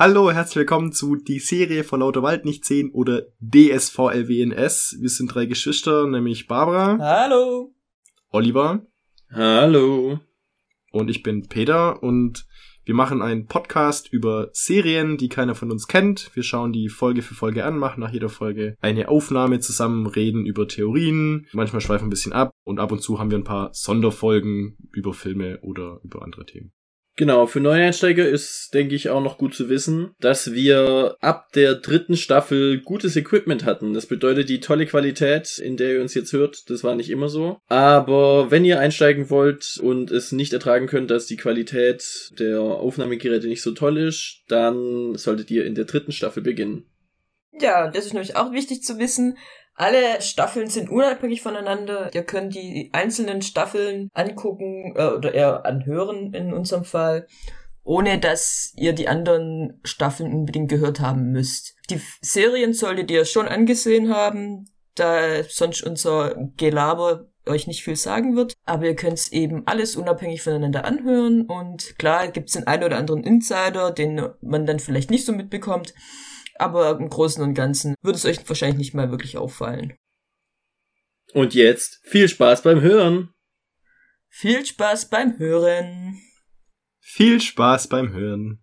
Hallo, herzlich willkommen zu Die Serie vor lauter Wald nicht sehen oder DSVLWNS. Wir sind drei Geschwister, nämlich Barbara. Hallo. Oliver. Hallo. Und ich bin Peter und wir machen einen Podcast über Serien, die keiner von uns kennt. Wir schauen die Folge für Folge an, machen nach jeder Folge eine Aufnahme zusammen, reden über Theorien, manchmal schweifen ein bisschen ab und ab und zu haben wir ein paar Sonderfolgen über Filme oder über andere Themen. Genau, für Neueinsteiger ist, denke ich, auch noch gut zu wissen, dass wir ab der dritten Staffel gutes Equipment hatten. Das bedeutet, die tolle Qualität, in der ihr uns jetzt hört, das war nicht immer so. Aber wenn ihr einsteigen wollt und es nicht ertragen könnt, dass die Qualität der Aufnahmegeräte nicht so toll ist, dann solltet ihr in der dritten Staffel beginnen. Ja, das ist nämlich auch wichtig zu wissen. Alle Staffeln sind unabhängig voneinander. Ihr könnt die einzelnen Staffeln angucken äh, oder eher anhören in unserem Fall, ohne dass ihr die anderen Staffeln unbedingt gehört haben müsst. Die Serien solltet ihr schon angesehen haben, da sonst unser Gelaber euch nicht viel sagen wird. Aber ihr könnt es eben alles unabhängig voneinander anhören. Und klar gibt's den einen oder anderen Insider, den man dann vielleicht nicht so mitbekommt aber im Großen und Ganzen wird es euch wahrscheinlich nicht mal wirklich auffallen. Und jetzt viel Spaß beim Hören. Viel Spaß beim Hören. Viel Spaß beim Hören.